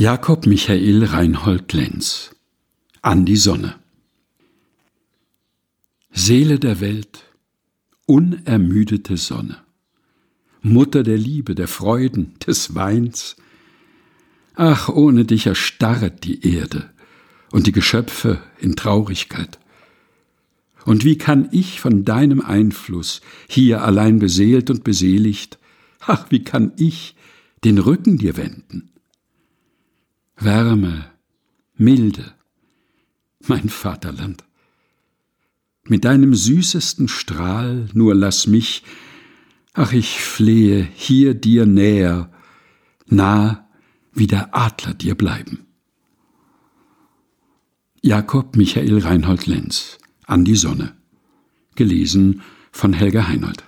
Jakob Michael Reinhold Lenz An die Sonne Seele der Welt, unermüdete Sonne, Mutter der Liebe, der Freuden, des Weins, ach, ohne dich erstarret die Erde und die Geschöpfe in Traurigkeit. Und wie kann ich von deinem Einfluss, hier allein beseelt und beseligt, ach, wie kann ich den Rücken dir wenden? Wärme, Milde, mein Vaterland. Mit deinem süßesten Strahl nur lass mich, ach ich flehe, hier dir näher, nah wie der Adler dir bleiben. Jakob Michael Reinhold Lenz An die Sonne. Gelesen von Helga Heinold.